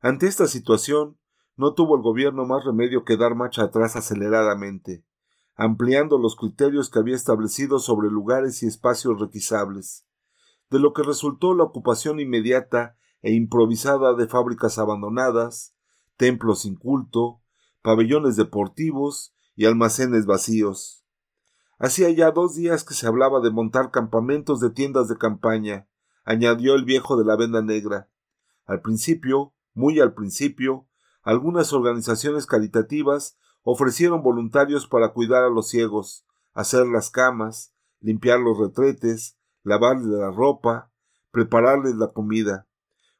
Ante esta situación, no tuvo el gobierno más remedio que dar marcha atrás aceleradamente, ampliando los criterios que había establecido sobre lugares y espacios requisables, de lo que resultó la ocupación inmediata e improvisada de fábricas abandonadas, templos sin culto, pabellones deportivos y almacenes vacíos. Hacía ya dos días que se hablaba de montar campamentos de tiendas de campaña, añadió el viejo de la venda negra. Al principio, muy al principio, algunas organizaciones caritativas ofrecieron voluntarios para cuidar a los ciegos, hacer las camas, limpiar los retretes, lavarles la ropa, prepararles la comida.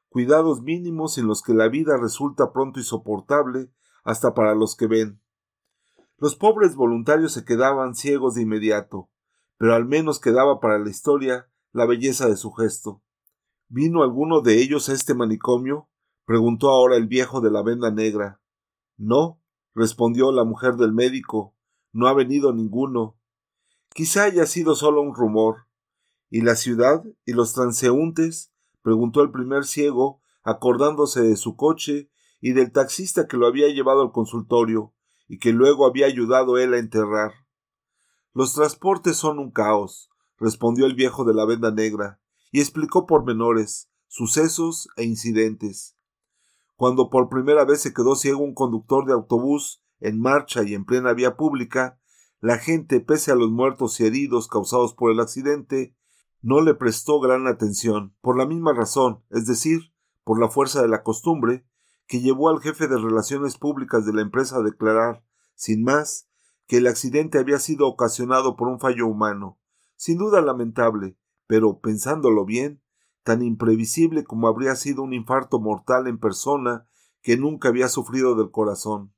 Cuidados mínimos en los que la vida resulta pronto insoportable hasta para los que ven. Los pobres voluntarios se quedaban ciegos de inmediato, pero al menos quedaba para la historia la belleza de su gesto. ¿Vino alguno de ellos a este manicomio? Preguntó ahora el viejo de la venda negra. No, respondió la mujer del médico, no ha venido ninguno. Quizá haya sido solo un rumor. ¿Y la ciudad? ¿Y los transeúntes? preguntó el primer ciego, acordándose de su coche y del taxista que lo había llevado al consultorio y que luego había ayudado él a enterrar. Los transportes son un caos, respondió el viejo de la venda negra, y explicó pormenores, sucesos e incidentes. Cuando por primera vez se quedó ciego un conductor de autobús en marcha y en plena vía pública, la gente, pese a los muertos y heridos causados por el accidente, no le prestó gran atención, por la misma razón, es decir, por la fuerza de la costumbre, que llevó al jefe de relaciones públicas de la empresa a declarar, sin más, que el accidente había sido ocasionado por un fallo humano, sin duda lamentable, pero, pensándolo bien, tan imprevisible como habría sido un infarto mortal en persona que nunca había sufrido del corazón.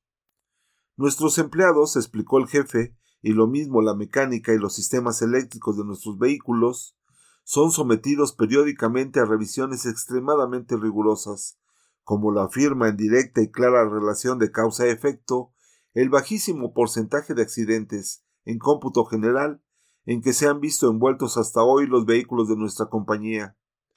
Nuestros empleados, explicó el jefe, y lo mismo la mecánica y los sistemas eléctricos de nuestros vehículos, son sometidos periódicamente a revisiones extremadamente rigurosas, como lo afirma en directa y clara relación de causa-efecto, el bajísimo porcentaje de accidentes, en cómputo general, en que se han visto envueltos hasta hoy los vehículos de nuestra compañía.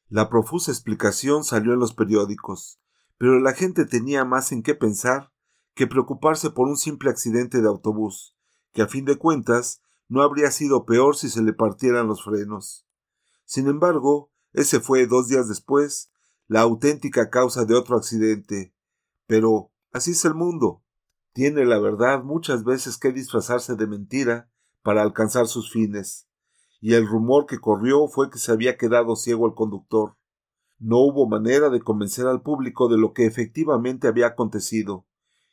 La profusa explicación salió en los periódicos, pero la gente tenía más en qué pensar que preocuparse por un simple accidente de autobús, que a fin de cuentas no habría sido peor si se le partieran los frenos. Sin embargo, ese fue dos días después la auténtica causa de otro accidente. Pero así es el mundo. Tiene la verdad muchas veces que disfrazarse de mentira para alcanzar sus fines. Y el rumor que corrió fue que se había quedado ciego el conductor. No hubo manera de convencer al público de lo que efectivamente había acontecido,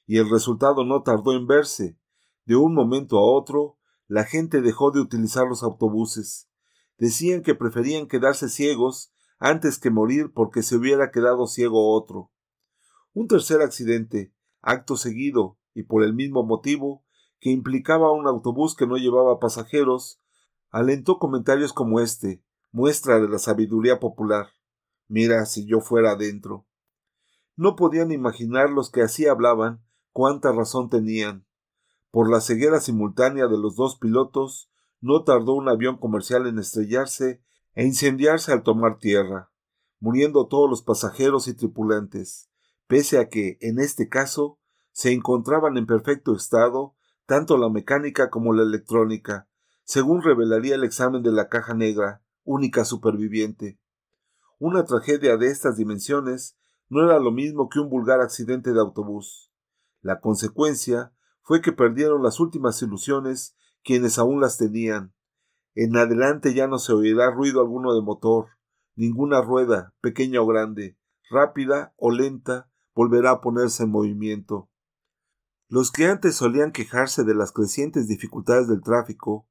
y el resultado no tardó en verse. De un momento a otro, la gente dejó de utilizar los autobuses. Decían que preferían quedarse ciegos antes que morir porque se hubiera quedado ciego otro. Un tercer accidente, acto seguido, y por el mismo motivo, que implicaba un autobús que no llevaba pasajeros, alentó comentarios como este, muestra de la sabiduría popular. Mira si yo fuera adentro. No podían imaginar los que así hablaban cuánta razón tenían. Por la ceguera simultánea de los dos pilotos, no tardó un avión comercial en estrellarse e incendiarse al tomar tierra, muriendo todos los pasajeros y tripulantes, pese a que, en este caso, se encontraban en perfecto estado tanto la mecánica como la electrónica, según revelaría el examen de la caja negra, única superviviente. Una tragedia de estas dimensiones no era lo mismo que un vulgar accidente de autobús. La consecuencia fue que perdieron las últimas ilusiones quienes aún las tenían, en adelante ya no se oirá ruido alguno de motor, ninguna rueda, pequeña o grande, rápida o lenta, volverá a ponerse en movimiento. Los que antes solían quejarse de las crecientes dificultades del tráfico,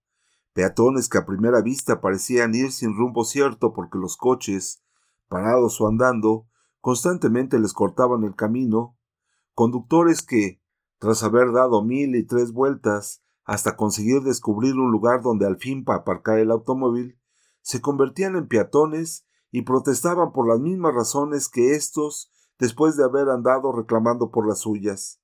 peatones que a primera vista parecían ir sin rumbo cierto porque los coches, parados o andando, constantemente les cortaban el camino, conductores que, tras haber dado mil y tres vueltas, hasta conseguir descubrir un lugar donde al fin para aparcar el automóvil, se convertían en peatones y protestaban por las mismas razones que éstos después de haber andado reclamando por las suyas.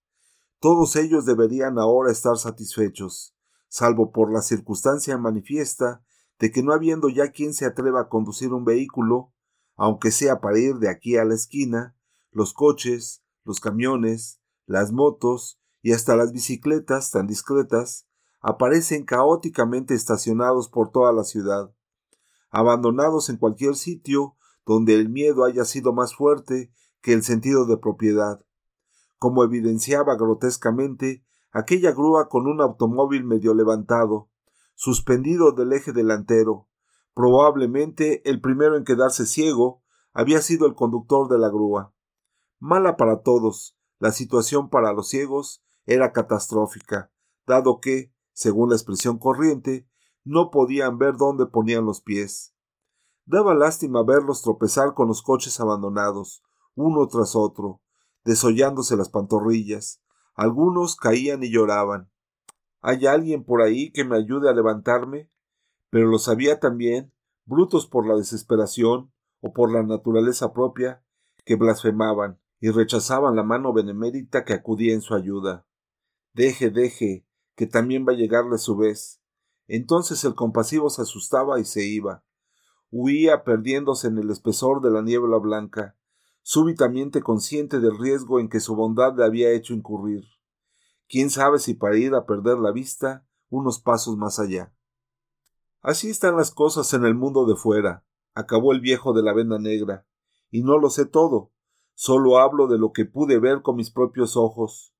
Todos ellos deberían ahora estar satisfechos, salvo por la circunstancia manifiesta de que no habiendo ya quien se atreva a conducir un vehículo, aunque sea para ir de aquí a la esquina, los coches, los camiones, las motos y hasta las bicicletas tan discretas aparecen caóticamente estacionados por toda la ciudad, abandonados en cualquier sitio donde el miedo haya sido más fuerte que el sentido de propiedad, como evidenciaba grotescamente aquella grúa con un automóvil medio levantado, suspendido del eje delantero. Probablemente el primero en quedarse ciego había sido el conductor de la grúa. Mala para todos, la situación para los ciegos era catastrófica, dado que, según la expresión corriente, no podían ver dónde ponían los pies. Daba lástima verlos tropezar con los coches abandonados, uno tras otro, desollándose las pantorrillas. Algunos caían y lloraban. ¿Hay alguien por ahí que me ayude a levantarme? Pero los había también, brutos por la desesperación o por la naturaleza propia, que blasfemaban y rechazaban la mano benemérita que acudía en su ayuda. Deje, deje, que también va a llegarle su vez. Entonces el compasivo se asustaba y se iba. Huía perdiéndose en el espesor de la niebla blanca, súbitamente consciente del riesgo en que su bondad le había hecho incurrir. Quién sabe si para ir a perder la vista unos pasos más allá. Así están las cosas en el mundo de fuera, acabó el viejo de la venda negra, y no lo sé todo, solo hablo de lo que pude ver con mis propios ojos.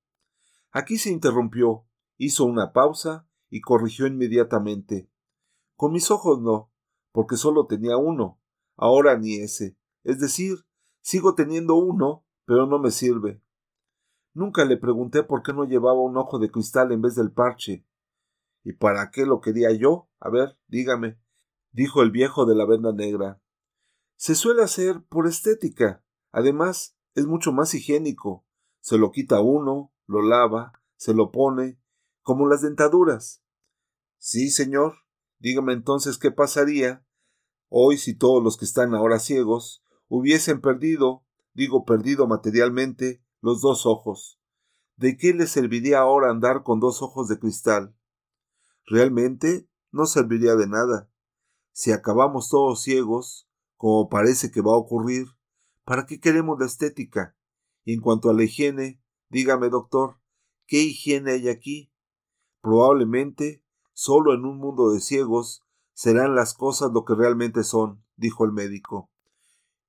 Aquí se interrumpió, hizo una pausa y corrigió inmediatamente. Con mis ojos no, porque solo tenía uno, ahora ni ese. Es decir, sigo teniendo uno, pero no me sirve. Nunca le pregunté por qué no llevaba un ojo de cristal en vez del parche. ¿Y para qué lo quería yo? A ver, dígame, dijo el viejo de la venda negra. Se suele hacer por estética. Además, es mucho más higiénico. Se lo quita uno, lo lava, se lo pone, como las dentaduras. Sí, señor. Dígame entonces qué pasaría hoy si todos los que están ahora ciegos hubiesen perdido, digo perdido materialmente, los dos ojos. ¿De qué les serviría ahora andar con dos ojos de cristal? Realmente no serviría de nada. Si acabamos todos ciegos, como parece que va a ocurrir, ¿para qué queremos la estética? Y en cuanto a la higiene, dígame, doctor, ¿qué higiene hay aquí? Probablemente, solo en un mundo de ciegos, serán las cosas lo que realmente son, dijo el médico.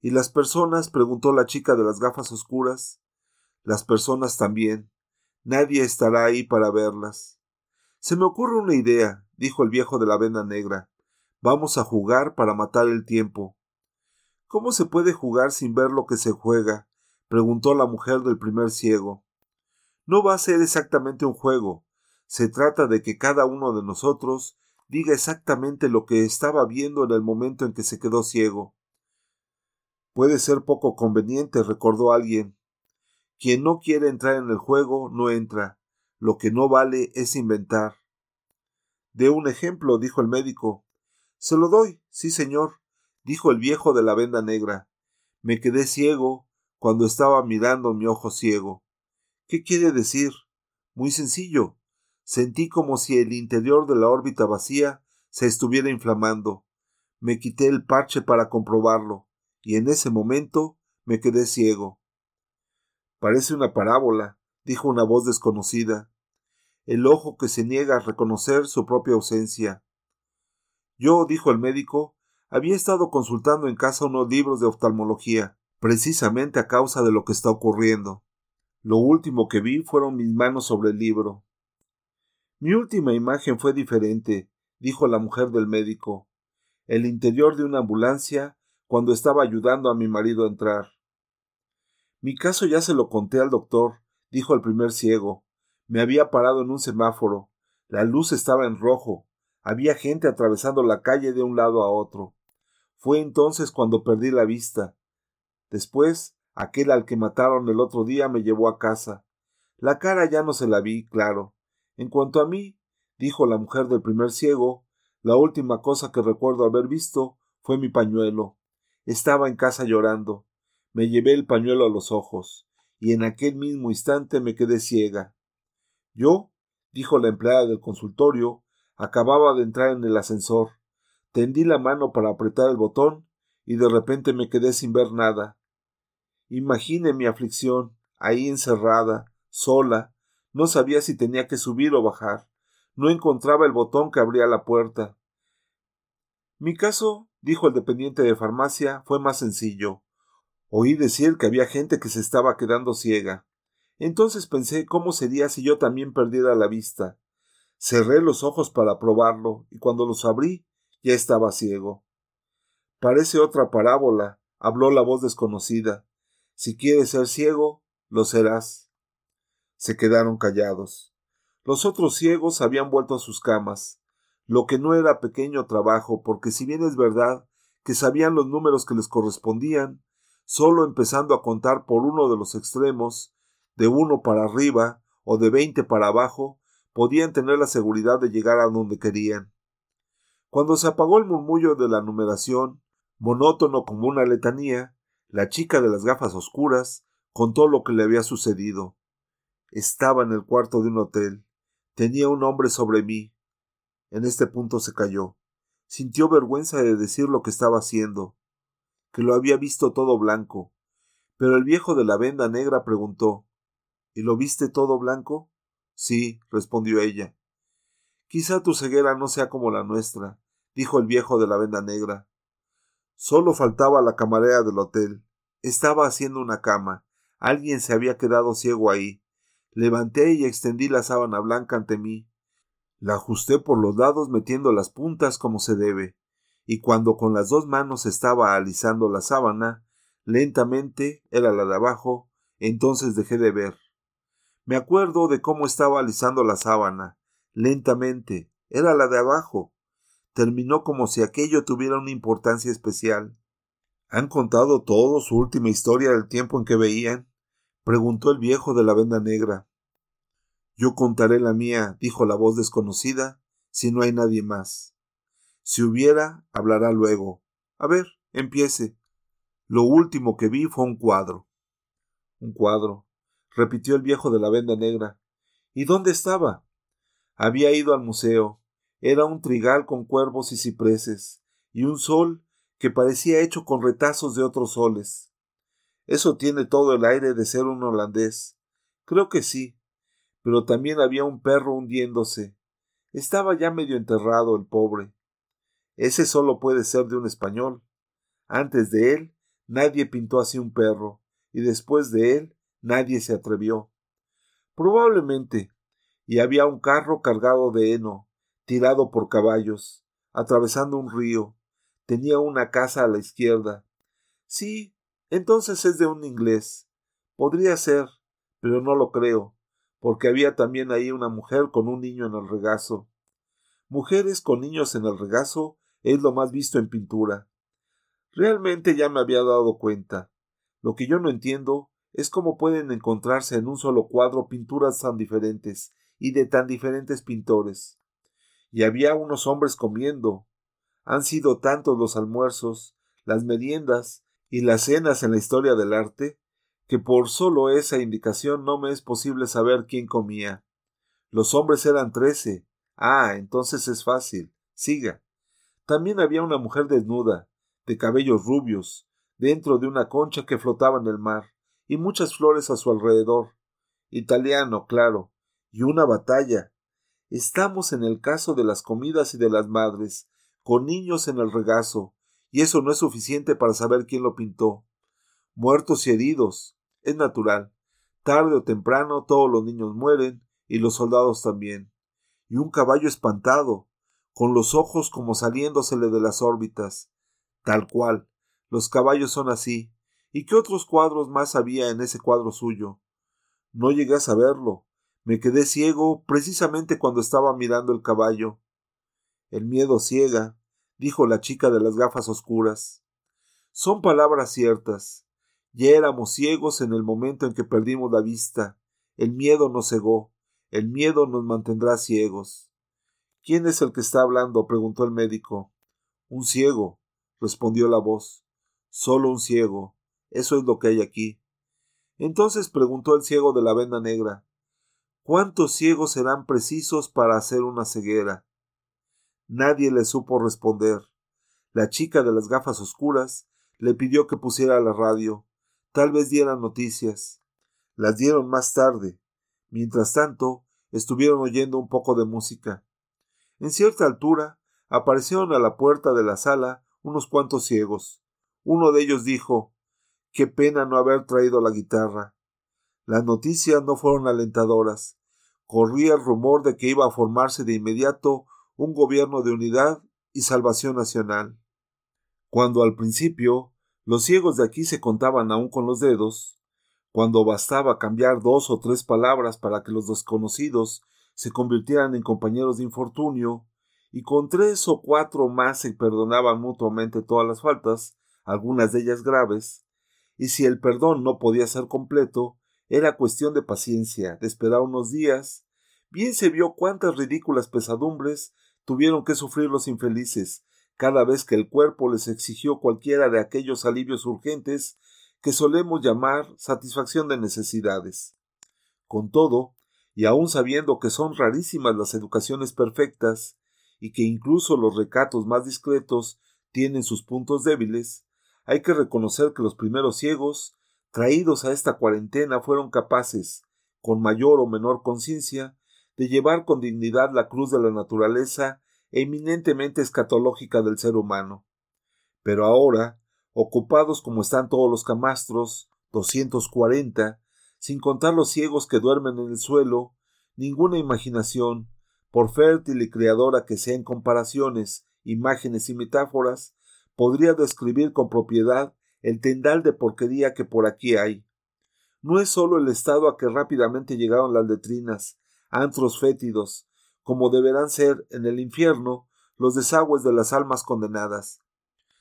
¿Y las personas? preguntó la chica de las gafas oscuras. Las personas también. Nadie estará ahí para verlas. Se me ocurre una idea, dijo el viejo de la venda negra. Vamos a jugar para matar el tiempo. ¿Cómo se puede jugar sin ver lo que se juega? preguntó la mujer del primer ciego. No va a ser exactamente un juego. Se trata de que cada uno de nosotros diga exactamente lo que estaba viendo en el momento en que se quedó ciego. Puede ser poco conveniente, recordó alguien. Quien no quiere entrar en el juego no entra. Lo que no vale es inventar. De un ejemplo, dijo el médico. Se lo doy, sí, señor, dijo el viejo de la venda negra. Me quedé ciego cuando estaba mirando mi ojo ciego. ¿Qué quiere decir? Muy sencillo. Sentí como si el interior de la órbita vacía se estuviera inflamando. Me quité el parche para comprobarlo, y en ese momento me quedé ciego. Parece una parábola, dijo una voz desconocida. El ojo que se niega a reconocer su propia ausencia. Yo, dijo el médico, había estado consultando en casa unos libros de oftalmología, precisamente a causa de lo que está ocurriendo. Lo último que vi fueron mis manos sobre el libro. Mi última imagen fue diferente, dijo la mujer del médico. El interior de una ambulancia cuando estaba ayudando a mi marido a entrar. Mi caso ya se lo conté al doctor, dijo el primer ciego. Me había parado en un semáforo. La luz estaba en rojo. Había gente atravesando la calle de un lado a otro. Fue entonces cuando perdí la vista. Después, aquel al que mataron el otro día me llevó a casa. La cara ya no se la vi, claro. En cuanto a mí, dijo la mujer del primer ciego, la última cosa que recuerdo haber visto fue mi pañuelo. Estaba en casa llorando. Me llevé el pañuelo a los ojos, y en aquel mismo instante me quedé ciega. Yo, dijo la empleada del consultorio, Acababa de entrar en el ascensor. Tendí la mano para apretar el botón y de repente me quedé sin ver nada. Imagine mi aflicción ahí encerrada, sola, no sabía si tenía que subir o bajar. No encontraba el botón que abría la puerta. Mi caso, dijo el dependiente de farmacia, fue más sencillo. Oí decir que había gente que se estaba quedando ciega. Entonces pensé cómo sería si yo también perdiera la vista. Cerré los ojos para probarlo, y cuando los abrí ya estaba ciego. Parece otra parábola, habló la voz desconocida. Si quieres ser ciego, lo serás. Se quedaron callados. Los otros ciegos habían vuelto a sus camas, lo que no era pequeño trabajo, porque si bien es verdad que sabían los números que les correspondían, solo empezando a contar por uno de los extremos, de uno para arriba o de veinte para abajo, podían tener la seguridad de llegar a donde querían. Cuando se apagó el murmullo de la numeración, monótono como una letanía, la chica de las gafas oscuras contó lo que le había sucedido. Estaba en el cuarto de un hotel. Tenía un hombre sobre mí. En este punto se calló. Sintió vergüenza de decir lo que estaba haciendo, que lo había visto todo blanco. Pero el viejo de la venda negra preguntó ¿Y lo viste todo blanco? Sí, respondió ella. Quizá tu ceguera no sea como la nuestra, dijo el viejo de la venda negra. Solo faltaba la camarera del hotel. Estaba haciendo una cama. Alguien se había quedado ciego ahí. Levanté y extendí la sábana blanca ante mí. La ajusté por los lados metiendo las puntas como se debe, y cuando con las dos manos estaba alisando la sábana, lentamente era la de abajo, entonces dejé de ver. Me acuerdo de cómo estaba alisando la sábana. Lentamente. Era la de abajo. Terminó como si aquello tuviera una importancia especial. ¿Han contado todo su última historia del tiempo en que veían? preguntó el viejo de la venda negra. Yo contaré la mía, dijo la voz desconocida, si no hay nadie más. Si hubiera, hablará luego. A ver, empiece. Lo último que vi fue un cuadro. Un cuadro repitió el viejo de la venda negra. ¿Y dónde estaba? Había ido al museo. Era un trigal con cuervos y cipreses, y un sol que parecía hecho con retazos de otros soles. Eso tiene todo el aire de ser un holandés. Creo que sí. Pero también había un perro hundiéndose. Estaba ya medio enterrado el pobre. Ese solo puede ser de un español. Antes de él, nadie pintó así un perro, y después de él, Nadie se atrevió. Probablemente. Y había un carro cargado de heno, tirado por caballos, atravesando un río. Tenía una casa a la izquierda. Sí, entonces es de un inglés. Podría ser, pero no lo creo, porque había también ahí una mujer con un niño en el regazo. Mujeres con niños en el regazo es lo más visto en pintura. Realmente ya me había dado cuenta. Lo que yo no entiendo es como pueden encontrarse en un solo cuadro pinturas tan diferentes y de tan diferentes pintores. Y había unos hombres comiendo. Han sido tantos los almuerzos, las meriendas y las cenas en la historia del arte, que por solo esa indicación no me es posible saber quién comía. Los hombres eran trece. Ah, entonces es fácil. Siga. También había una mujer desnuda, de cabellos rubios, dentro de una concha que flotaba en el mar y muchas flores a su alrededor. Italiano, claro, y una batalla. Estamos en el caso de las comidas y de las madres, con niños en el regazo, y eso no es suficiente para saber quién lo pintó. Muertos y heridos. Es natural. Tarde o temprano todos los niños mueren, y los soldados también. Y un caballo espantado, con los ojos como saliéndosele de las órbitas. Tal cual. Los caballos son así, ¿Y qué otros cuadros más había en ese cuadro suyo? No llegué a saberlo. Me quedé ciego precisamente cuando estaba mirando el caballo. El miedo ciega, dijo la chica de las gafas oscuras. Son palabras ciertas. Ya éramos ciegos en el momento en que perdimos la vista. El miedo nos cegó. El miedo nos mantendrá ciegos. ¿Quién es el que está hablando? preguntó el médico. Un ciego, respondió la voz. Solo un ciego. Eso es lo que hay aquí. Entonces preguntó el ciego de la venda negra ¿Cuántos ciegos serán precisos para hacer una ceguera? Nadie le supo responder. La chica de las gafas oscuras le pidió que pusiera la radio. Tal vez diera noticias. Las dieron más tarde. Mientras tanto, estuvieron oyendo un poco de música. En cierta altura, aparecieron a la puerta de la sala unos cuantos ciegos. Uno de ellos dijo Qué pena no haber traído la guitarra. Las noticias no fueron alentadoras. Corría el rumor de que iba a formarse de inmediato un gobierno de unidad y salvación nacional. Cuando al principio los ciegos de aquí se contaban aún con los dedos, cuando bastaba cambiar dos o tres palabras para que los desconocidos se convirtieran en compañeros de infortunio, y con tres o cuatro más se perdonaban mutuamente todas las faltas, algunas de ellas graves, y si el perdón no podía ser completo, era cuestión de paciencia, de esperar unos días, bien se vio cuántas ridículas pesadumbres tuvieron que sufrir los infelices cada vez que el cuerpo les exigió cualquiera de aquellos alivios urgentes que solemos llamar satisfacción de necesidades. Con todo, y aun sabiendo que son rarísimas las educaciones perfectas, y que incluso los recatos más discretos tienen sus puntos débiles, hay que reconocer que los primeros ciegos, traídos a esta cuarentena, fueron capaces, con mayor o menor conciencia, de llevar con dignidad la cruz de la naturaleza eminentemente escatológica del ser humano. Pero ahora, ocupados como están todos los camastros, doscientos cuarenta, sin contar los ciegos que duermen en el suelo, ninguna imaginación, por fértil y creadora que sea en comparaciones, imágenes y metáforas, podría describir con propiedad el tendal de porquería que por aquí hay. No es sólo el estado a que rápidamente llegaron las letrinas, antros fétidos, como deberán ser en el infierno los desagües de las almas condenadas,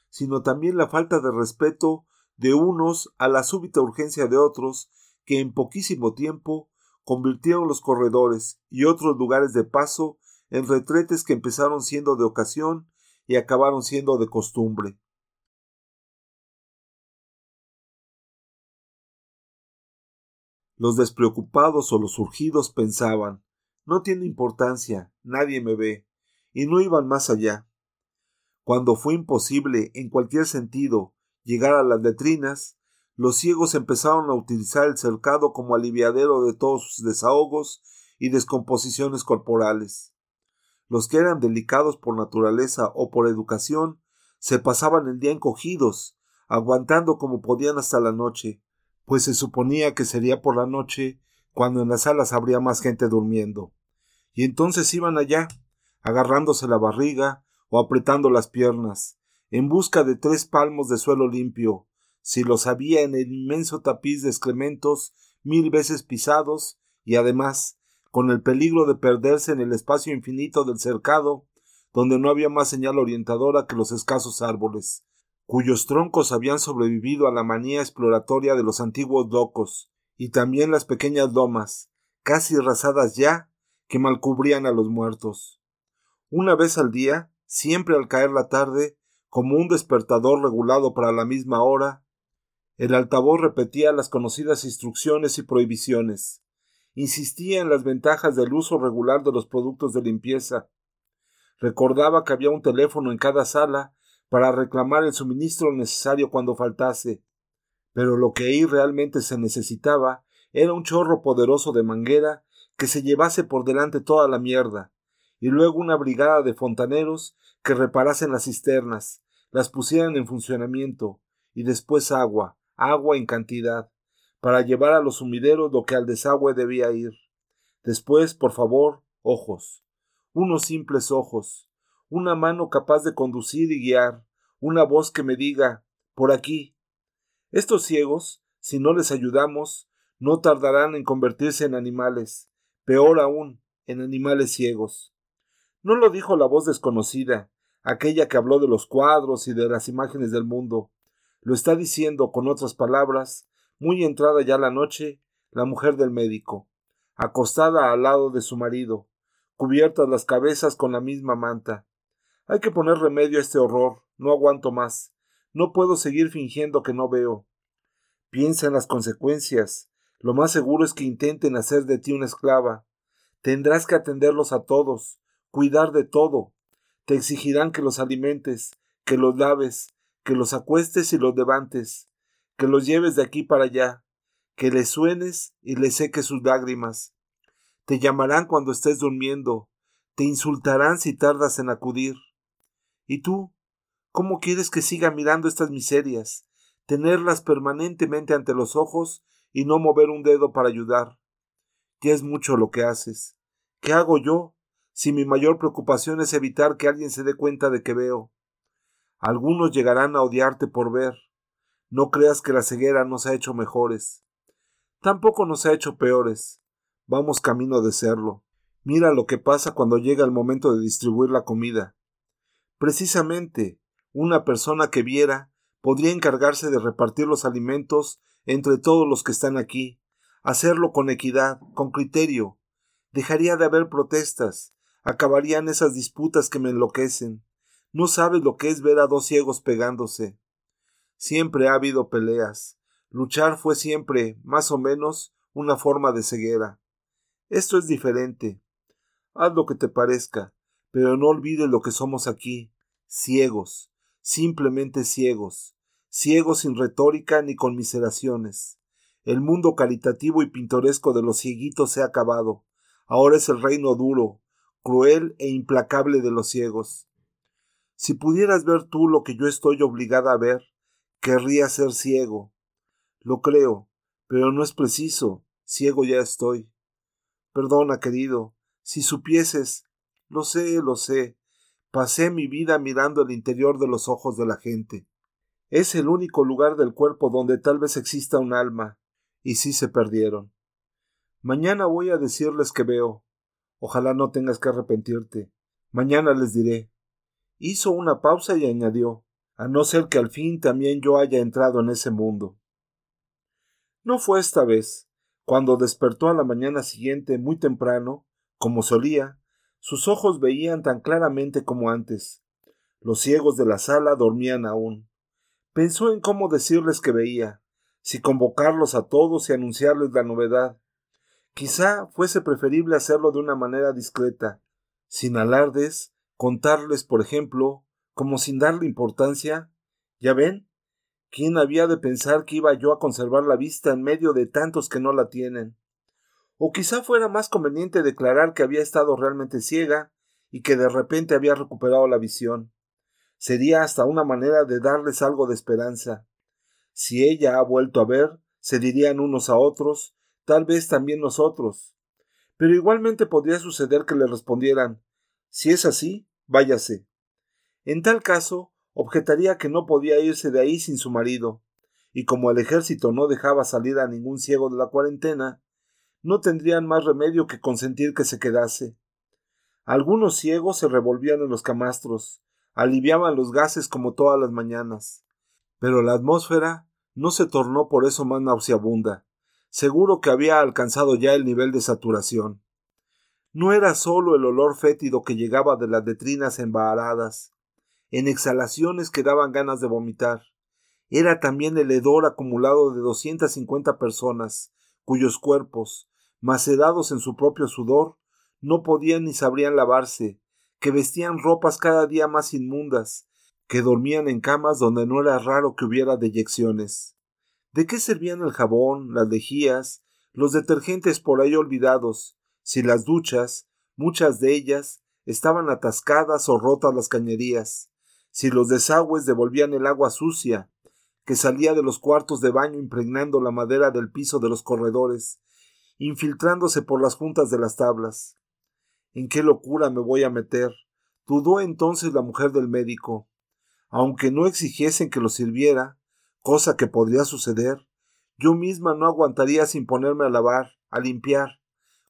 sino también la falta de respeto de unos a la súbita urgencia de otros que en poquísimo tiempo convirtieron los corredores y otros lugares de paso en retretes que empezaron siendo de ocasión y acabaron siendo de costumbre. Los despreocupados o los surgidos pensaban no tiene importancia, nadie me ve, y no iban más allá. Cuando fue imposible, en cualquier sentido, llegar a las letrinas, los ciegos empezaron a utilizar el cercado como aliviadero de todos sus desahogos y descomposiciones corporales. Los que eran delicados por naturaleza o por educación se pasaban el día encogidos, aguantando como podían hasta la noche, pues se suponía que sería por la noche cuando en las salas habría más gente durmiendo. Y entonces iban allá, agarrándose la barriga o apretando las piernas, en busca de tres palmos de suelo limpio, si los había en el inmenso tapiz de excrementos mil veces pisados, y además con el peligro de perderse en el espacio infinito del cercado, donde no había más señal orientadora que los escasos árboles, cuyos troncos habían sobrevivido a la manía exploratoria de los antiguos locos, y también las pequeñas lomas, casi rasadas ya, que malcubrían a los muertos. Una vez al día, siempre al caer la tarde, como un despertador regulado para la misma hora, el altavoz repetía las conocidas instrucciones y prohibiciones. Insistía en las ventajas del uso regular de los productos de limpieza. Recordaba que había un teléfono en cada sala para reclamar el suministro necesario cuando faltase. Pero lo que ahí realmente se necesitaba era un chorro poderoso de manguera que se llevase por delante toda la mierda, y luego una brigada de fontaneros que reparasen las cisternas, las pusieran en funcionamiento, y después agua, agua en cantidad, para llevar a los sumideros lo que al desagüe debía ir. Después, por favor, ojos, unos simples ojos, una mano capaz de conducir y guiar, una voz que me diga por aquí. Estos ciegos, si no les ayudamos, no tardarán en convertirse en animales, peor aún, en animales ciegos. No lo dijo la voz desconocida, aquella que habló de los cuadros y de las imágenes del mundo. Lo está diciendo, con otras palabras, muy entrada ya la noche, la mujer del médico, acostada al lado de su marido, cubiertas las cabezas con la misma manta. Hay que poner remedio a este horror, no aguanto más, no puedo seguir fingiendo que no veo. Piensa en las consecuencias. Lo más seguro es que intenten hacer de ti una esclava. Tendrás que atenderlos a todos, cuidar de todo. Te exigirán que los alimentes, que los laves, que los acuestes y los levantes, que los lleves de aquí para allá, que le suenes y le seques sus lágrimas. Te llamarán cuando estés durmiendo, te insultarán si tardas en acudir. ¿Y tú? ¿Cómo quieres que siga mirando estas miserias, tenerlas permanentemente ante los ojos y no mover un dedo para ayudar? Ya es mucho lo que haces. ¿Qué hago yo si mi mayor preocupación es evitar que alguien se dé cuenta de que veo? Algunos llegarán a odiarte por ver. No creas que la ceguera nos ha hecho mejores. Tampoco nos ha hecho peores. Vamos camino de serlo. Mira lo que pasa cuando llega el momento de distribuir la comida. Precisamente, una persona que viera podría encargarse de repartir los alimentos entre todos los que están aquí, hacerlo con equidad, con criterio. Dejaría de haber protestas, acabarían esas disputas que me enloquecen. No sabes lo que es ver a dos ciegos pegándose. Siempre ha habido peleas. Luchar fue siempre, más o menos, una forma de ceguera. Esto es diferente. Haz lo que te parezca, pero no olvides lo que somos aquí, ciegos, simplemente ciegos, ciegos sin retórica ni conmiseraciones. El mundo caritativo y pintoresco de los cieguitos se ha acabado. Ahora es el reino duro, cruel e implacable de los ciegos. Si pudieras ver tú lo que yo estoy obligada a ver, querría ser ciego. Lo creo, pero no es preciso, ciego ya estoy. Perdona, querido, si supieses, lo sé, lo sé, pasé mi vida mirando el interior de los ojos de la gente. Es el único lugar del cuerpo donde tal vez exista un alma, y sí se perdieron. Mañana voy a decirles que veo. Ojalá no tengas que arrepentirte. Mañana les diré. Hizo una pausa y añadió a no ser que al fin también yo haya entrado en ese mundo. No fue esta vez. Cuando despertó a la mañana siguiente muy temprano, como solía, sus ojos veían tan claramente como antes. Los ciegos de la sala dormían aún. Pensó en cómo decirles que veía, si convocarlos a todos y anunciarles la novedad. Quizá fuese preferible hacerlo de una manera discreta, sin alardes, contarles, por ejemplo, como sin darle importancia. ¿Ya ven? ¿Quién había de pensar que iba yo a conservar la vista en medio de tantos que no la tienen? O quizá fuera más conveniente declarar que había estado realmente ciega y que de repente había recuperado la visión. Sería hasta una manera de darles algo de esperanza. Si ella ha vuelto a ver, se dirían unos a otros, tal vez también nosotros. Pero igualmente podría suceder que le respondieran Si es así, váyase. En tal caso, objetaría que no podía irse de ahí sin su marido, y como el ejército no dejaba salir a ningún ciego de la cuarentena, no tendrían más remedio que consentir que se quedase. Algunos ciegos se revolvían en los camastros, aliviaban los gases como todas las mañanas. Pero la atmósfera no se tornó por eso más nauseabunda. Seguro que había alcanzado ya el nivel de saturación. No era sólo el olor fétido que llegaba de las letrinas embaradas, en exhalaciones que daban ganas de vomitar. Era también el hedor acumulado de doscientas cincuenta personas, cuyos cuerpos, macerados en su propio sudor, no podían ni sabrían lavarse, que vestían ropas cada día más inmundas, que dormían en camas donde no era raro que hubiera deyecciones. ¿De qué servían el jabón, las lejías, los detergentes por ahí olvidados, si las duchas, muchas de ellas, estaban atascadas o rotas las cañerías, si los desagües devolvían el agua sucia, que salía de los cuartos de baño impregnando la madera del piso de los corredores, infiltrándose por las juntas de las tablas. ¿En qué locura me voy a meter? dudó entonces la mujer del médico. Aunque no exigiesen que lo sirviera, cosa que podría suceder, yo misma no aguantaría sin ponerme a lavar, a limpiar.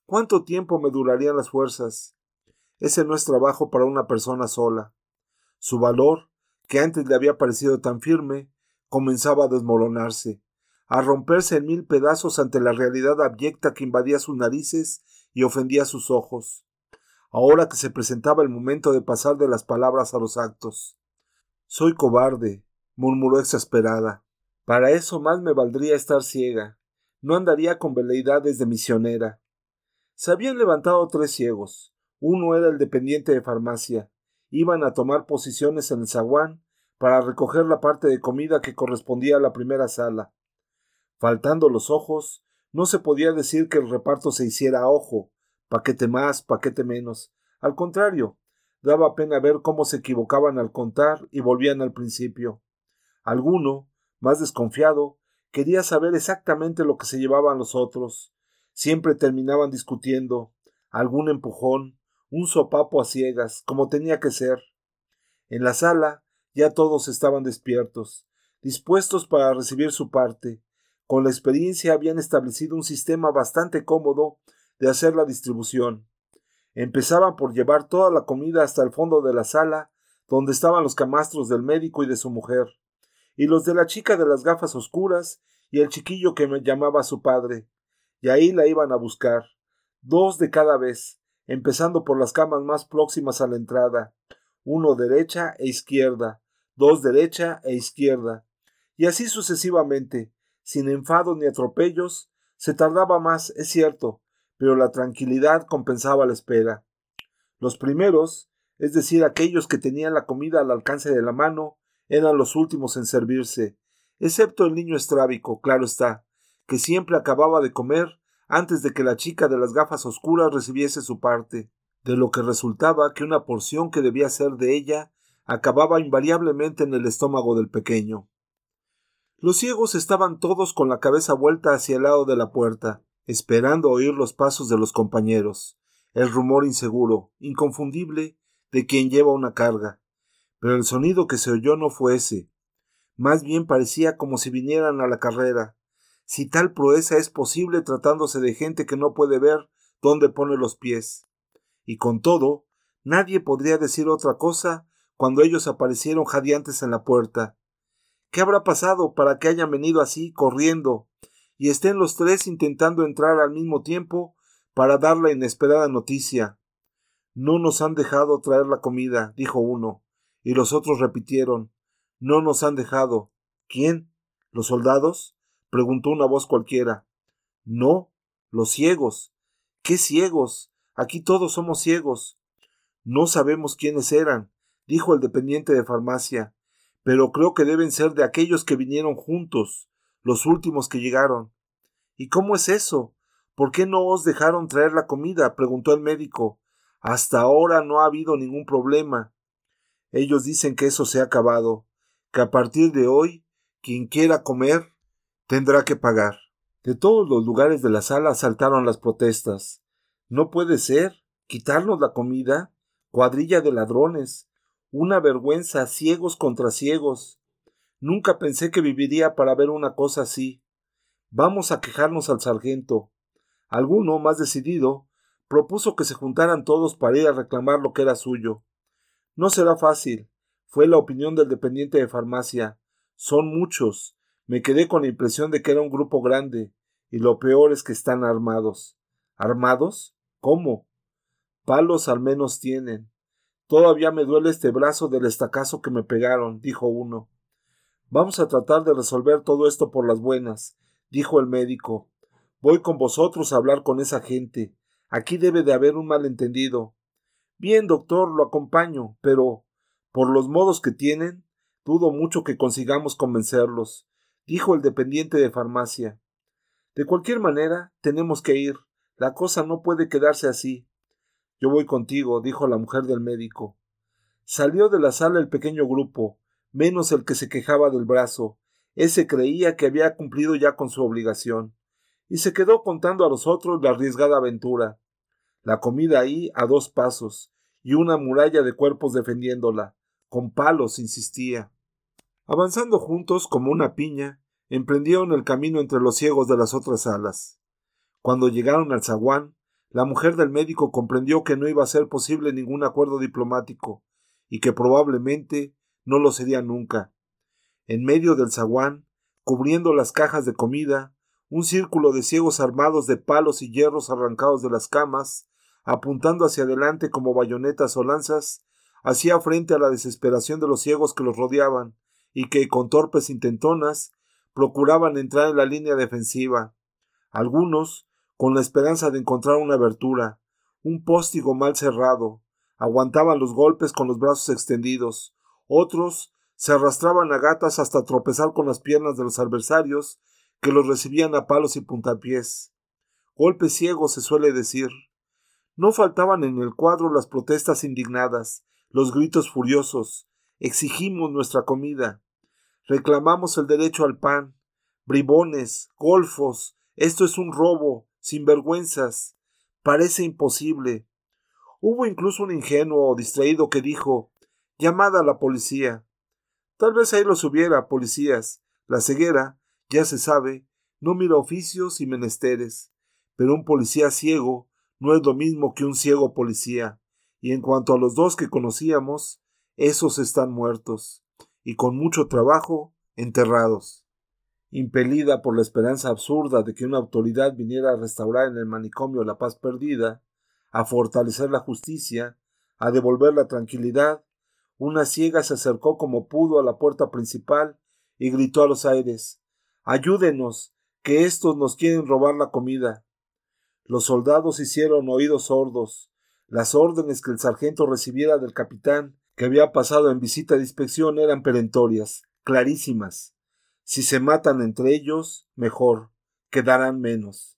¿Cuánto tiempo me durarían las fuerzas? Ese no es trabajo para una persona sola. Su valor, que antes le había parecido tan firme, comenzaba a desmoronarse a romperse en mil pedazos ante la realidad abyecta que invadía sus narices y ofendía sus ojos. Ahora que se presentaba el momento de pasar de las palabras a los actos. Soy cobarde, murmuró exasperada. Para eso más me valdría estar ciega. No andaría con veleidades de misionera. Se habían levantado tres ciegos. Uno era el dependiente de farmacia. Iban a tomar posiciones en el zaguán para recoger la parte de comida que correspondía a la primera sala. Faltando los ojos, no se podía decir que el reparto se hiciera ojo, paquete más, paquete menos. Al contrario, daba pena ver cómo se equivocaban al contar y volvían al principio. Alguno, más desconfiado, quería saber exactamente lo que se llevaban los otros. Siempre terminaban discutiendo, algún empujón, un sopapo a ciegas, como tenía que ser. En la sala ya todos estaban despiertos, dispuestos para recibir su parte. Con la experiencia habían establecido un sistema bastante cómodo de hacer la distribución. Empezaban por llevar toda la comida hasta el fondo de la sala, donde estaban los camastros del médico y de su mujer, y los de la chica de las gafas oscuras y el chiquillo que me llamaba su padre, y ahí la iban a buscar, dos de cada vez, empezando por las camas más próximas a la entrada, uno derecha e izquierda, dos derecha e izquierda, y así sucesivamente, sin enfados ni atropellos, se tardaba más, es cierto, pero la tranquilidad compensaba la espera. Los primeros, es decir, aquellos que tenían la comida al alcance de la mano, eran los últimos en servirse, excepto el niño estrábico, claro está, que siempre acababa de comer antes de que la chica de las gafas oscuras recibiese su parte, de lo que resultaba que una porción que debía ser de ella acababa invariablemente en el estómago del pequeño. Los ciegos estaban todos con la cabeza vuelta hacia el lado de la puerta, esperando oír los pasos de los compañeros, el rumor inseguro, inconfundible, de quien lleva una carga. Pero el sonido que se oyó no fue ese. Más bien parecía como si vinieran a la carrera, si tal proeza es posible tratándose de gente que no puede ver dónde pone los pies. Y con todo, nadie podría decir otra cosa cuando ellos aparecieron jadeantes en la puerta. ¿Qué habrá pasado para que hayan venido así, corriendo, y estén los tres intentando entrar al mismo tiempo para dar la inesperada noticia? No nos han dejado traer la comida, dijo uno, y los otros repitieron No nos han dejado. ¿Quién? ¿Los soldados? preguntó una voz cualquiera. No, los ciegos. ¿Qué ciegos? Aquí todos somos ciegos. No sabemos quiénes eran, dijo el dependiente de farmacia, pero creo que deben ser de aquellos que vinieron juntos, los últimos que llegaron. ¿Y cómo es eso? ¿Por qué no os dejaron traer la comida? preguntó el médico. Hasta ahora no ha habido ningún problema. Ellos dicen que eso se ha acabado, que a partir de hoy, quien quiera comer, tendrá que pagar. De todos los lugares de la sala saltaron las protestas. No puede ser. Quitarnos la comida. Cuadrilla de ladrones. Una vergüenza, ciegos contra ciegos. Nunca pensé que viviría para ver una cosa así. Vamos a quejarnos al sargento. Alguno, más decidido, propuso que se juntaran todos para ir a reclamar lo que era suyo. No será fácil, fue la opinión del dependiente de farmacia. Son muchos, me quedé con la impresión de que era un grupo grande, y lo peor es que están armados. ¿Armados? ¿Cómo? Palos al menos tienen. Todavía me duele este brazo del estacazo que me pegaron, dijo uno. Vamos a tratar de resolver todo esto por las buenas, dijo el médico. Voy con vosotros a hablar con esa gente. Aquí debe de haber un malentendido. Bien, doctor, lo acompaño, pero por los modos que tienen, dudo mucho que consigamos convencerlos dijo el dependiente de farmacia. De cualquier manera, tenemos que ir. La cosa no puede quedarse así. Yo voy contigo, dijo la mujer del médico. Salió de la sala el pequeño grupo, menos el que se quejaba del brazo. Ese creía que había cumplido ya con su obligación, y se quedó contando a los otros la arriesgada aventura. La comida ahí a dos pasos, y una muralla de cuerpos defendiéndola. Con palos, insistía. Avanzando juntos como una piña, emprendieron el camino entre los ciegos de las otras salas. Cuando llegaron al zaguán, la mujer del médico comprendió que no iba a ser posible ningún acuerdo diplomático, y que probablemente no lo sería nunca. En medio del zaguán, cubriendo las cajas de comida, un círculo de ciegos armados de palos y hierros arrancados de las camas, apuntando hacia adelante como bayonetas o lanzas, hacía frente a la desesperación de los ciegos que los rodeaban, y que, con torpes intentonas, procuraban entrar en la línea defensiva. Algunos, con la esperanza de encontrar una abertura, un póstigo mal cerrado, aguantaban los golpes con los brazos extendidos, otros se arrastraban a gatas hasta tropezar con las piernas de los adversarios, que los recibían a palos y puntapiés. Golpe ciego se suele decir. No faltaban en el cuadro las protestas indignadas, los gritos furiosos. Exigimos nuestra comida. Reclamamos el derecho al pan. Bribones, golfos, esto es un robo, sin vergüenzas. Parece imposible. Hubo incluso un ingenuo distraído que dijo llamada a la policía. Tal vez ahí los hubiera, policías. La ceguera, ya se sabe, no mira oficios y menesteres. Pero un policía ciego no es lo mismo que un ciego policía. Y en cuanto a los dos que conocíamos, esos están muertos, y con mucho trabajo enterrados. Impelida por la esperanza absurda de que una autoridad viniera a restaurar en el manicomio la paz perdida, a fortalecer la justicia, a devolver la tranquilidad, una ciega se acercó como pudo a la puerta principal y gritó a los aires Ayúdenos, que estos nos quieren robar la comida. Los soldados hicieron oídos sordos. Las órdenes que el sargento recibiera del capitán, que había pasado en visita de inspección, eran perentorias, clarísimas. Si se matan entre ellos, mejor, quedarán menos.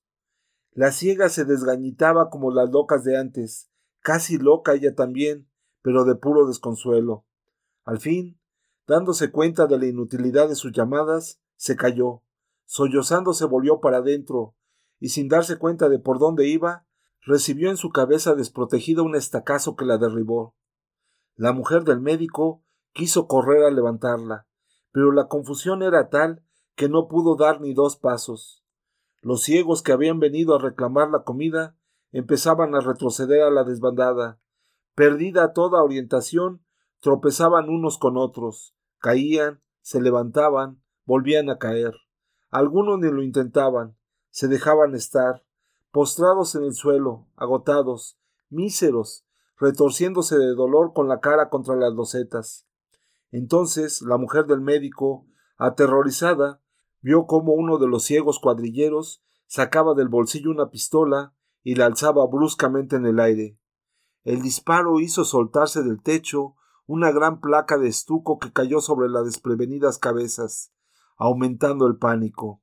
La ciega se desgañitaba como las locas de antes, casi loca ella también, pero de puro desconsuelo. Al fin, dándose cuenta de la inutilidad de sus llamadas, se calló. Sollozando se volvió para adentro, y sin darse cuenta de por dónde iba, recibió en su cabeza desprotegida un estacazo que la derribó. La mujer del médico quiso correr a levantarla, pero la confusión era tal que no pudo dar ni dos pasos. Los ciegos que habían venido a reclamar la comida empezaban a retroceder a la desbandada. Perdida toda orientación, tropezaban unos con otros, caían, se levantaban, volvían a caer. Algunos ni lo intentaban, se dejaban estar, postrados en el suelo, agotados, míseros, retorciéndose de dolor con la cara contra las losetas. Entonces la mujer del médico, aterrorizada, vio cómo uno de los ciegos cuadrilleros sacaba del bolsillo una pistola y la alzaba bruscamente en el aire. El disparo hizo soltarse del techo una gran placa de estuco que cayó sobre las desprevenidas cabezas, aumentando el pánico.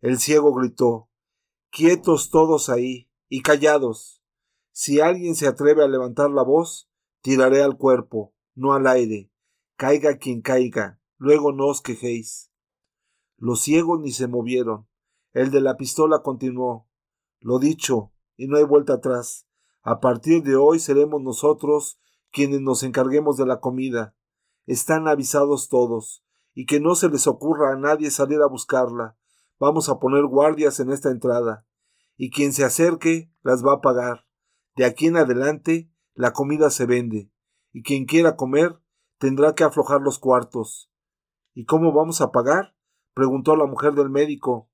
El ciego gritó Quietos todos ahí y callados. Si alguien se atreve a levantar la voz, tiraré al cuerpo, no al aire. Caiga quien caiga, luego no os quejéis. Los ciegos ni se movieron. El de la pistola continuó. Lo dicho, y no hay vuelta atrás. A partir de hoy seremos nosotros quienes nos encarguemos de la comida. Están avisados todos, y que no se les ocurra a nadie salir a buscarla. Vamos a poner guardias en esta entrada, y quien se acerque las va a pagar. De aquí en adelante la comida se vende, y quien quiera comer tendrá que aflojar los cuartos. ¿Y cómo vamos a pagar? preguntó la mujer del médico.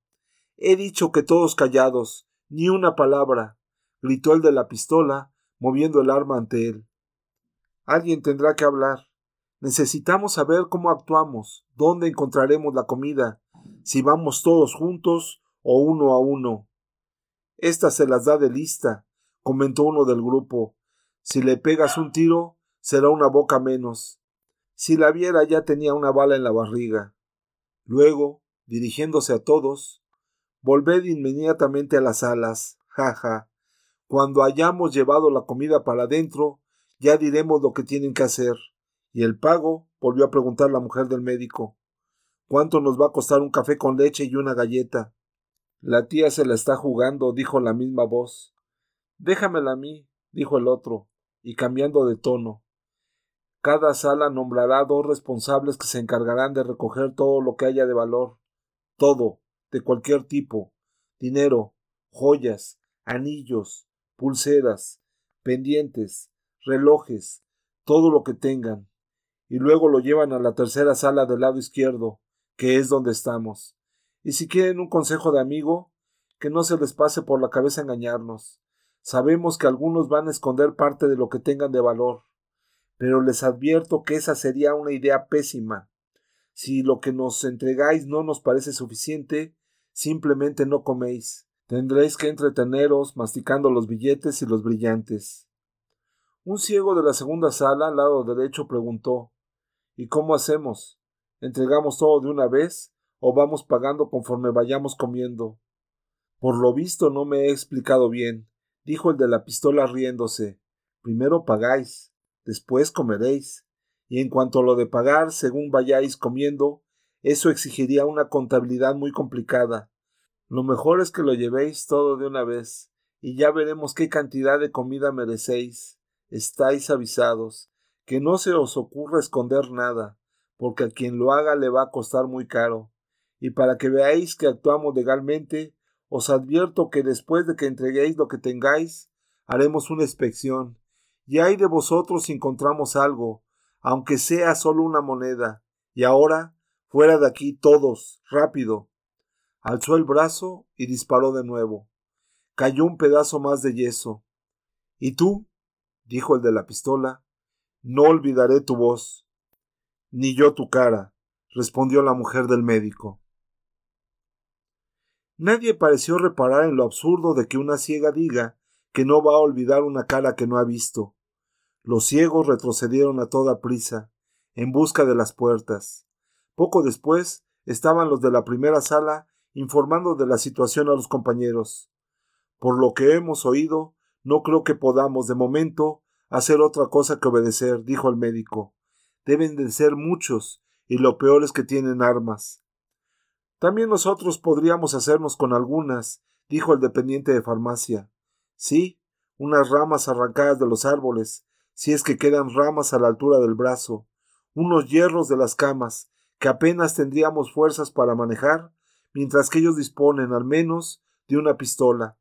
He dicho que todos callados, ni una palabra, gritó el de la pistola, moviendo el arma ante él. Alguien tendrá que hablar. Necesitamos saber cómo actuamos, dónde encontraremos la comida, si vamos todos juntos o uno a uno. Esta se las da de lista, comentó uno del grupo. Si le pegas un tiro, será una boca menos. Si la viera ya tenía una bala en la barriga. Luego, dirigiéndose a todos, volved inmediatamente a las alas, jaja. Cuando hayamos llevado la comida para adentro, ya diremos lo que tienen que hacer. ¿Y el pago? volvió a preguntar la mujer del médico. ¿Cuánto nos va a costar un café con leche y una galleta? La tía se la está jugando, dijo la misma voz. Déjamela a mí, dijo el otro, y cambiando de tono. Cada sala nombrará dos responsables que se encargarán de recoger todo lo que haya de valor. Todo, de cualquier tipo. Dinero, joyas, anillos, pulseras, pendientes, relojes, todo lo que tengan. Y luego lo llevan a la tercera sala del lado izquierdo, que es donde estamos. Y si quieren un consejo de amigo, que no se les pase por la cabeza engañarnos. Sabemos que algunos van a esconder parte de lo que tengan de valor, pero les advierto que esa sería una idea pésima. Si lo que nos entregáis no nos parece suficiente, simplemente no coméis. Tendréis que entreteneros masticando los billetes y los brillantes. Un ciego de la segunda sala, al lado derecho, preguntó ¿Y cómo hacemos? ¿Entregamos todo de una vez o vamos pagando conforme vayamos comiendo. Por lo visto no me he explicado bien, dijo el de la pistola riéndose. Primero pagáis, después comeréis, y en cuanto a lo de pagar según vayáis comiendo, eso exigiría una contabilidad muy complicada. Lo mejor es que lo llevéis todo de una vez, y ya veremos qué cantidad de comida merecéis. Estáis avisados, que no se os ocurra esconder nada, porque a quien lo haga le va a costar muy caro. Y para que veáis que actuamos legalmente, os advierto que después de que entreguéis lo que tengáis, haremos una inspección, y hay de vosotros si encontramos algo, aunque sea solo una moneda. Y ahora, fuera de aquí todos, rápido. Alzó el brazo y disparó de nuevo. Cayó un pedazo más de yeso. ¿Y tú? dijo el de la pistola. No olvidaré tu voz. Ni yo tu cara, respondió la mujer del médico. Nadie pareció reparar en lo absurdo de que una ciega diga que no va a olvidar una cara que no ha visto. Los ciegos retrocedieron a toda prisa, en busca de las puertas. Poco después estaban los de la primera sala informando de la situación a los compañeros. Por lo que hemos oído, no creo que podamos, de momento, hacer otra cosa que obedecer, dijo el médico. Deben de ser muchos, y lo peor es que tienen armas. También nosotros podríamos hacernos con algunas, dijo el dependiente de farmacia. Sí, unas ramas arrancadas de los árboles, si es que quedan ramas a la altura del brazo, unos hierros de las camas, que apenas tendríamos fuerzas para manejar, mientras que ellos disponen al menos de una pistola.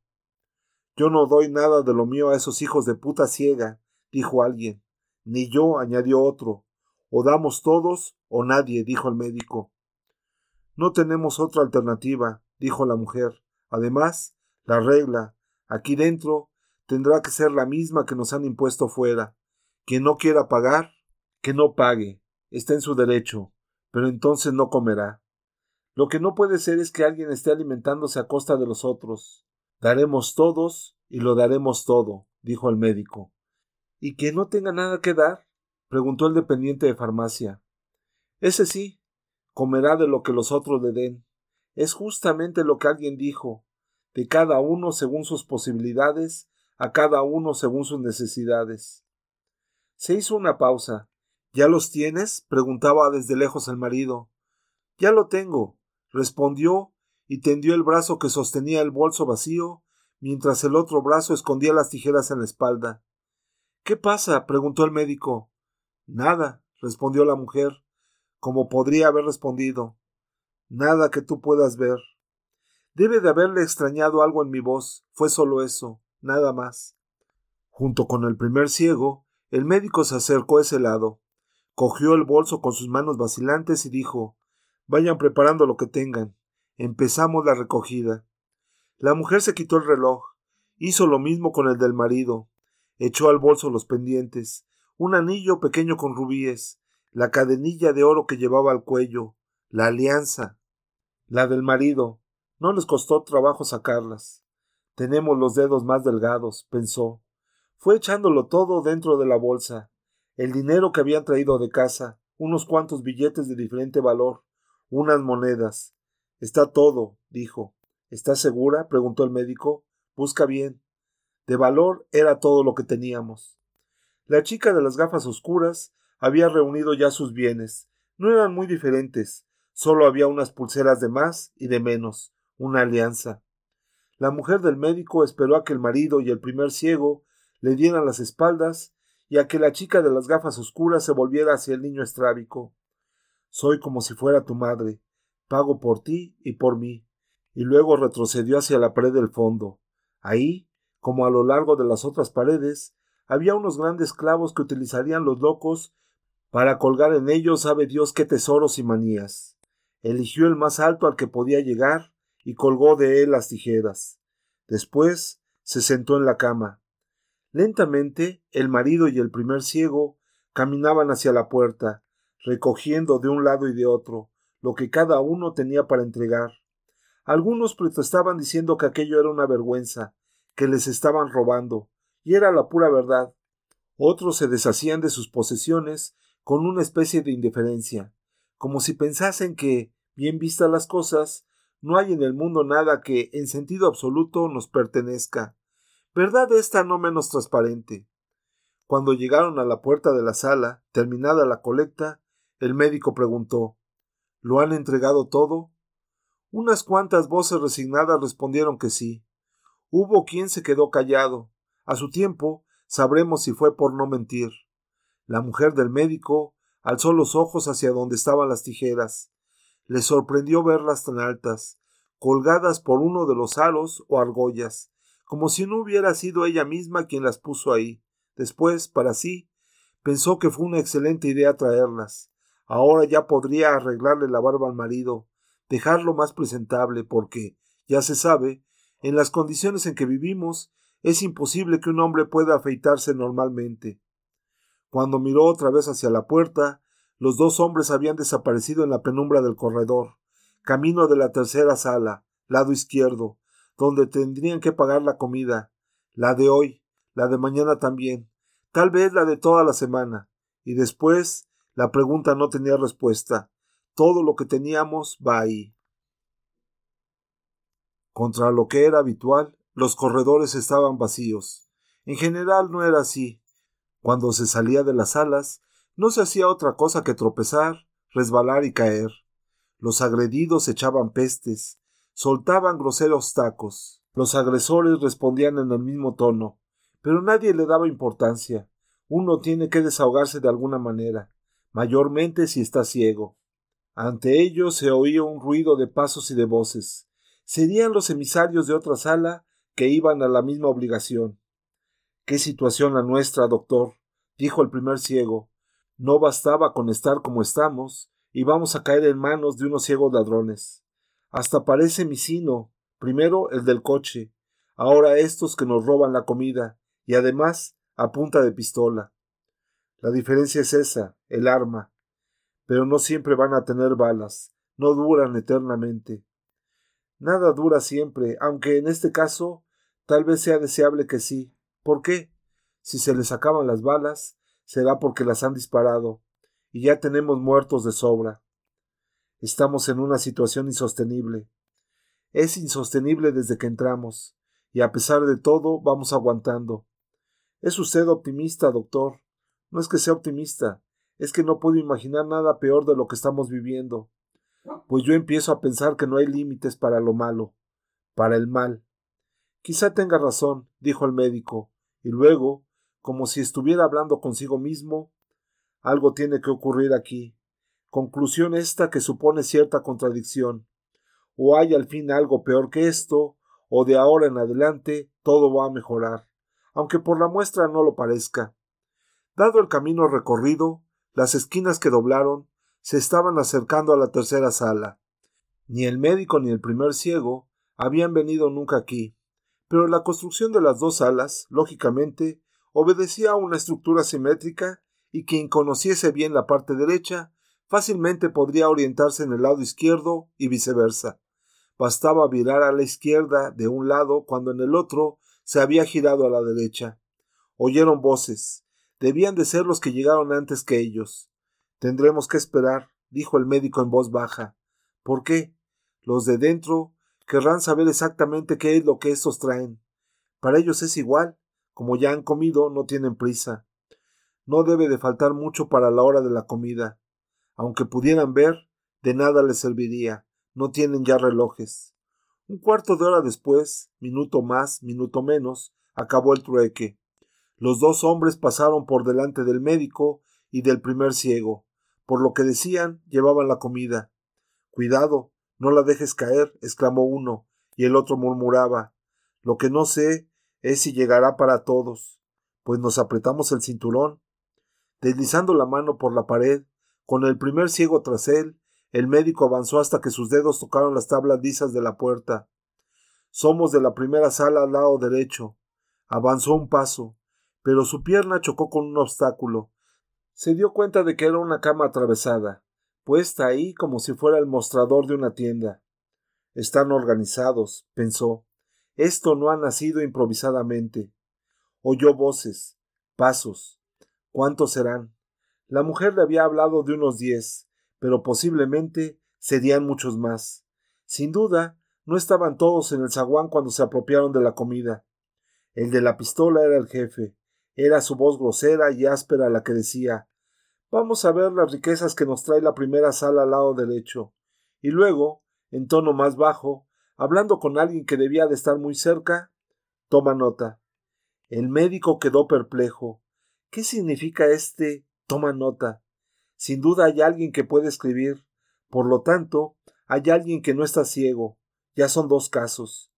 Yo no doy nada de lo mío a esos hijos de puta ciega, dijo alguien. Ni yo, añadió otro. O damos todos o nadie, dijo el médico. No tenemos otra alternativa, dijo la mujer. Además, la regla, aquí dentro, tendrá que ser la misma que nos han impuesto fuera. Quien no quiera pagar, que no pague. Está en su derecho, pero entonces no comerá. Lo que no puede ser es que alguien esté alimentándose a costa de los otros. Daremos todos y lo daremos todo, dijo el médico. ¿Y que no tenga nada que dar? preguntó el dependiente de farmacia. Ese sí, comerá de lo que los otros le den. Es justamente lo que alguien dijo, de cada uno según sus posibilidades, a cada uno según sus necesidades. Se hizo una pausa. ¿Ya los tienes? preguntaba desde lejos el marido. Ya lo tengo, respondió y tendió el brazo que sostenía el bolso vacío, mientras el otro brazo escondía las tijeras en la espalda. ¿Qué pasa? preguntó el médico. Nada, respondió la mujer como podría haber respondido. Nada que tú puedas ver. Debe de haberle extrañado algo en mi voz. Fue solo eso, nada más. Junto con el primer ciego, el médico se acercó a ese lado, cogió el bolso con sus manos vacilantes y dijo Vayan preparando lo que tengan. Empezamos la recogida. La mujer se quitó el reloj, hizo lo mismo con el del marido, echó al bolso los pendientes, un anillo pequeño con rubíes, la cadenilla de oro que llevaba al cuello, la alianza, la del marido. No les costó trabajo sacarlas. Tenemos los dedos más delgados, pensó. Fue echándolo todo dentro de la bolsa, el dinero que habían traído de casa, unos cuantos billetes de diferente valor, unas monedas. Está todo, dijo. ¿Estás segura? preguntó el médico. Busca bien. De valor era todo lo que teníamos. La chica de las gafas oscuras había reunido ya sus bienes. No eran muy diferentes, solo había unas pulseras de más y de menos, una alianza. La mujer del médico esperó a que el marido y el primer ciego le dieran las espaldas y a que la chica de las gafas oscuras se volviera hacia el niño estrábico. Soy como si fuera tu madre, pago por ti y por mí. Y luego retrocedió hacia la pared del fondo. Ahí, como a lo largo de las otras paredes, había unos grandes clavos que utilizarían los locos para colgar en ellos sabe Dios qué tesoros y manías. Eligió el más alto al que podía llegar y colgó de él las tijeras. Después se sentó en la cama. Lentamente el marido y el primer ciego caminaban hacia la puerta, recogiendo de un lado y de otro lo que cada uno tenía para entregar. Algunos protestaban diciendo que aquello era una vergüenza, que les estaban robando, y era la pura verdad. Otros se deshacían de sus posesiones con una especie de indiferencia, como si pensasen que, Bien vistas las cosas, no hay en el mundo nada que, en sentido absoluto, nos pertenezca. Verdad esta no menos transparente. Cuando llegaron a la puerta de la sala, terminada la colecta, el médico preguntó ¿Lo han entregado todo? Unas cuantas voces resignadas respondieron que sí. Hubo quien se quedó callado. A su tiempo sabremos si fue por no mentir. La mujer del médico alzó los ojos hacia donde estaban las tijeras. Le sorprendió verlas tan altas, colgadas por uno de los aros o argollas, como si no hubiera sido ella misma quien las puso ahí. Después, para sí, pensó que fue una excelente idea traerlas. Ahora ya podría arreglarle la barba al marido, dejarlo más presentable, porque, ya se sabe, en las condiciones en que vivimos, es imposible que un hombre pueda afeitarse normalmente. Cuando miró otra vez hacia la puerta, los dos hombres habían desaparecido en la penumbra del corredor, camino de la tercera sala, lado izquierdo, donde tendrían que pagar la comida, la de hoy, la de mañana también, tal vez la de toda la semana, y después la pregunta no tenía respuesta. Todo lo que teníamos va ahí. Contra lo que era habitual, los corredores estaban vacíos. En general no era así. Cuando se salía de las salas, no se hacía otra cosa que tropezar, resbalar y caer. Los agredidos echaban pestes, soltaban groseros tacos. Los agresores respondían en el mismo tono, pero nadie le daba importancia. Uno tiene que desahogarse de alguna manera, mayormente si está ciego. Ante ellos se oía un ruido de pasos y de voces. Serían los emisarios de otra sala que iban a la misma obligación. Qué situación la nuestra, doctor, dijo el primer ciego. No bastaba con estar como estamos, y vamos a caer en manos de unos ciegos ladrones. Hasta parece misino, primero el del coche, ahora estos que nos roban la comida, y además a punta de pistola. La diferencia es esa, el arma pero no siempre van a tener balas, no duran eternamente. Nada dura siempre, aunque en este caso tal vez sea deseable que sí. ¿Por qué? Si se les acaban las balas, será porque las han disparado, y ya tenemos muertos de sobra. Estamos en una situación insostenible. Es insostenible desde que entramos, y a pesar de todo vamos aguantando. ¿Es usted optimista, doctor? No es que sea optimista, es que no puedo imaginar nada peor de lo que estamos viviendo, pues yo empiezo a pensar que no hay límites para lo malo, para el mal. Quizá tenga razón, dijo el médico, y luego, como si estuviera hablando consigo mismo, algo tiene que ocurrir aquí. Conclusión esta que supone cierta contradicción. O hay al fin algo peor que esto, o de ahora en adelante todo va a mejorar, aunque por la muestra no lo parezca. Dado el camino recorrido, las esquinas que doblaron se estaban acercando a la tercera sala. Ni el médico ni el primer ciego habían venido nunca aquí, pero la construcción de las dos salas, lógicamente, obedecía a una estructura simétrica y quien conociese bien la parte derecha fácilmente podría orientarse en el lado izquierdo y viceversa. Bastaba virar a la izquierda de un lado cuando en el otro se había girado a la derecha. Oyeron voces, Debían de ser los que llegaron antes que ellos. Tendremos que esperar, dijo el médico en voz baja. ¿Por qué? Los de dentro querrán saber exactamente qué es lo que estos traen. Para ellos es igual. Como ya han comido, no tienen prisa. No debe de faltar mucho para la hora de la comida. Aunque pudieran ver, de nada les serviría. No tienen ya relojes. Un cuarto de hora después, minuto más, minuto menos, acabó el trueque. Los dos hombres pasaron por delante del médico y del primer ciego. Por lo que decían, llevaban la comida. Cuidado, no la dejes caer, exclamó uno, y el otro murmuraba. Lo que no sé es llegará para todos, pues nos apretamos el cinturón. Deslizando la mano por la pared, con el primer ciego tras él, el médico avanzó hasta que sus dedos tocaron las tablas lisas de la puerta. Somos de la primera sala al lado derecho. Avanzó un paso pero su pierna chocó con un obstáculo. Se dio cuenta de que era una cama atravesada, puesta ahí como si fuera el mostrador de una tienda. Están organizados, pensó. Esto no ha nacido improvisadamente. Oyó voces, pasos. ¿Cuántos serán? La mujer le había hablado de unos diez, pero posiblemente Serían muchos más. Sin duda, no estaban todos en el zaguán cuando se apropiaron de la comida. El de la pistola era el jefe. Era su voz grosera y áspera la que decía Vamos a ver las riquezas que nos trae la primera sala al lado derecho. Y luego, en tono más bajo, hablando con alguien que debía de estar muy cerca, toma nota. El médico quedó perplejo. ¿Qué significa este toma nota? Sin duda hay alguien que puede escribir. Por lo tanto, hay alguien que no está ciego. Ya son dos casos.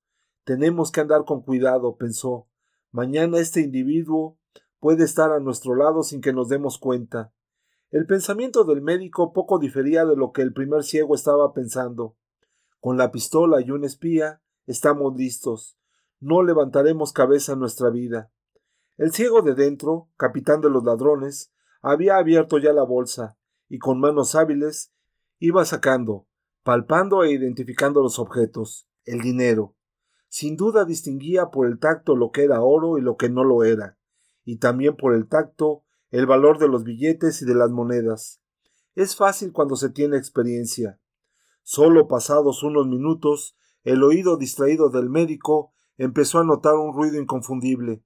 Tenemos que andar con cuidado, pensó. Mañana este individuo puede estar a nuestro lado sin que nos demos cuenta. El pensamiento del médico poco difería de lo que el primer ciego estaba pensando. Con la pistola y un espía estamos listos. No levantaremos cabeza en nuestra vida. El ciego de dentro, capitán de los ladrones, había abierto ya la bolsa, y con manos hábiles iba sacando, palpando e identificando los objetos, el dinero. Sin duda distinguía por el tacto lo que era oro y lo que no lo era, y también por el tacto el valor de los billetes y de las monedas. Es fácil cuando se tiene experiencia. Solo pasados unos minutos, el oído distraído del médico empezó a notar un ruido inconfundible.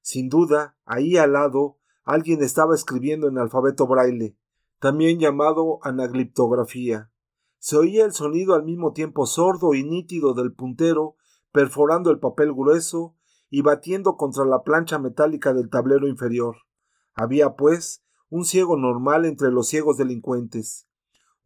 Sin duda, ahí al lado, alguien estaba escribiendo en alfabeto braille, también llamado anagliptografía. Se oía el sonido al mismo tiempo sordo y nítido del puntero perforando el papel grueso y batiendo contra la plancha metálica del tablero inferior. Había, pues, un ciego normal entre los ciegos delincuentes,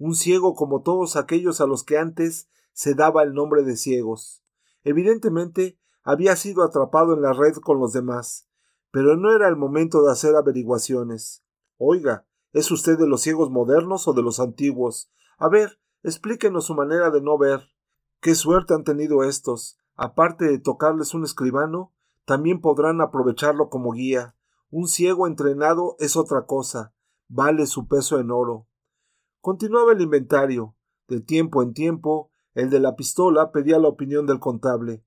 un ciego como todos aquellos a los que antes se daba el nombre de ciegos. Evidentemente había sido atrapado en la red con los demás, pero no era el momento de hacer averiguaciones. Oiga, ¿es usted de los ciegos modernos o de los antiguos? A ver, explíquenos su manera de no ver. Qué suerte han tenido estos. Aparte de tocarles un escribano, también podrán aprovecharlo como guía. Un ciego entrenado es otra cosa, vale su peso en oro. Continuaba el inventario. De tiempo en tiempo, el de la pistola pedía la opinión del contable.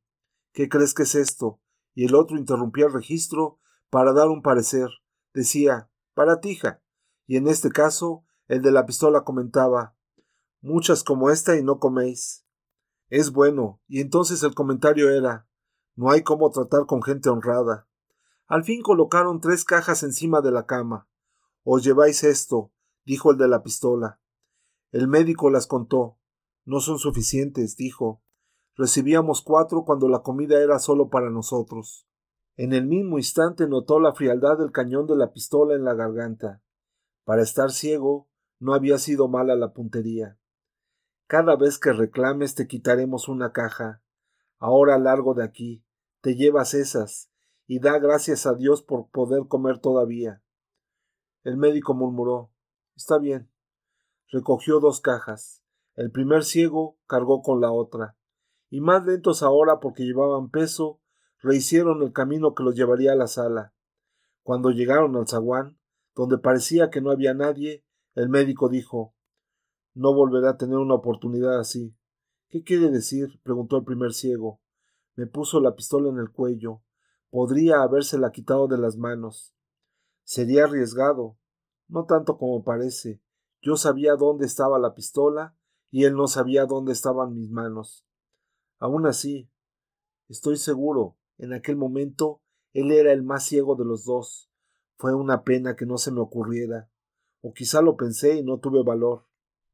¿Qué crees que es esto? Y el otro interrumpía el registro para dar un parecer. Decía, baratija. Y en este caso, el de la pistola comentaba, muchas como esta y no coméis. Es bueno. Y entonces el comentario era, no hay cómo tratar con gente honrada. Al fin colocaron tres cajas encima de la cama. Os lleváis esto, dijo el de la pistola. El médico las contó. No son suficientes, dijo. Recibíamos cuatro cuando la comida era solo para nosotros. En el mismo instante notó la frialdad del cañón de la pistola en la garganta. Para estar ciego, no había sido mala la puntería. Cada vez que reclames te quitaremos una caja. Ahora largo de aquí. Te llevas esas y da gracias a Dios por poder comer todavía. El médico murmuró Está bien. Recogió dos cajas. El primer ciego cargó con la otra, y más lentos ahora porque llevaban peso, rehicieron el camino que los llevaría a la sala. Cuando llegaron al zaguán, donde parecía que no había nadie, el médico dijo No volverá a tener una oportunidad así. ¿Qué quiere decir? preguntó el primer ciego. Me puso la pistola en el cuello, podría habérsela quitado de las manos. Sería arriesgado, no tanto como parece. Yo sabía dónde estaba la pistola y él no sabía dónde estaban mis manos. Aún así, estoy seguro, en aquel momento él era el más ciego de los dos. Fue una pena que no se me ocurriera. O quizá lo pensé y no tuve valor.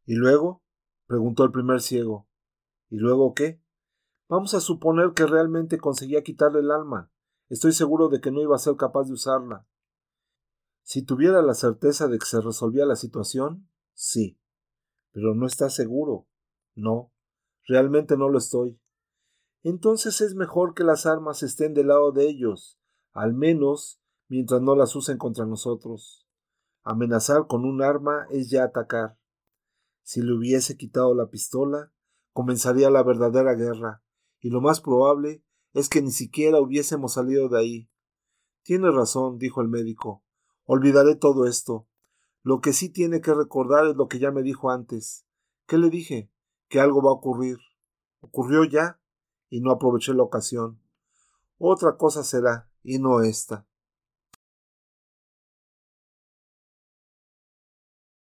¿Y luego? preguntó el primer ciego. ¿Y luego qué? Vamos a suponer que realmente conseguía quitarle el alma. Estoy seguro de que no iba a ser capaz de usarla. Si tuviera la certeza de que se resolvía la situación, sí. Pero no está seguro. No, realmente no lo estoy. Entonces es mejor que las armas estén del lado de ellos, al menos mientras no las usen contra nosotros. Amenazar con un arma es ya atacar. Si le hubiese quitado la pistola, comenzaría la verdadera guerra, y lo más probable es que ni siquiera hubiésemos salido de ahí. Tiene razón, dijo el médico. Olvidaré todo esto. Lo que sí tiene que recordar es lo que ya me dijo antes. ¿Qué le dije? Que algo va a ocurrir. Ocurrió ya y no aproveché la ocasión. Otra cosa será, y no esta.